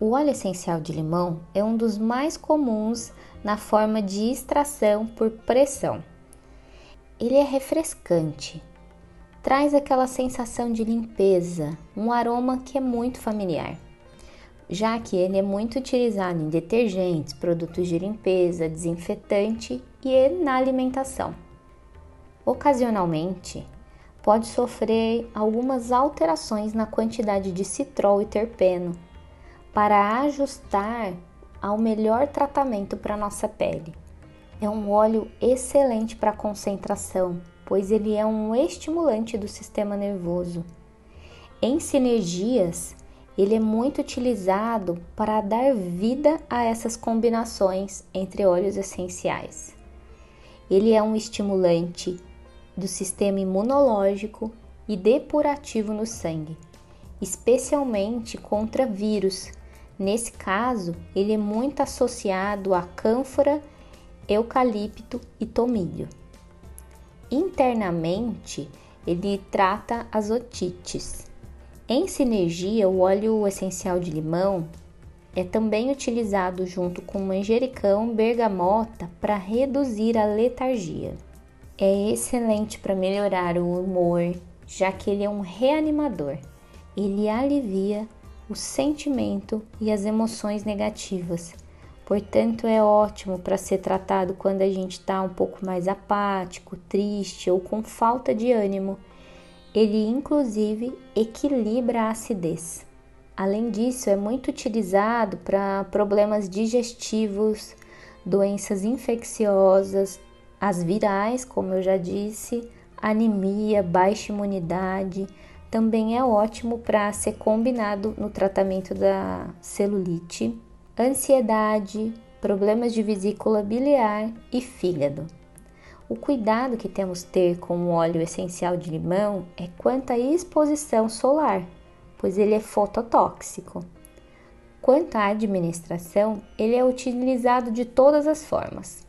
O óleo essencial de limão é um dos mais comuns na forma de extração por pressão. Ele é refrescante, traz aquela sensação de limpeza, um aroma que é muito familiar, já que ele é muito utilizado em detergentes, produtos de limpeza, desinfetante e na alimentação. Ocasionalmente, pode sofrer algumas alterações na quantidade de citrol e terpeno para ajustar ao melhor tratamento para nossa pele. É um óleo excelente para concentração, pois ele é um estimulante do sistema nervoso. Em sinergias, ele é muito utilizado para dar vida a essas combinações entre óleos essenciais. Ele é um estimulante do sistema imunológico e depurativo no sangue, especialmente contra vírus, Nesse caso, ele é muito associado a cânfora, eucalipto e tomilho. Internamente, ele trata as otites. Em sinergia, o óleo essencial de limão é também utilizado junto com manjericão, bergamota para reduzir a letargia. É excelente para melhorar o humor, já que ele é um reanimador. Ele alivia o sentimento e as emoções negativas. Portanto, é ótimo para ser tratado quando a gente está um pouco mais apático, triste ou com falta de ânimo. Ele, inclusive, equilibra a acidez. Além disso, é muito utilizado para problemas digestivos, doenças infecciosas, as virais, como eu já disse, anemia, baixa imunidade também é ótimo para ser combinado no tratamento da celulite, ansiedade, problemas de vesícula biliar e fígado. O cuidado que temos ter com o óleo essencial de limão é quanto à exposição solar, pois ele é fototóxico. Quanto à administração, ele é utilizado de todas as formas.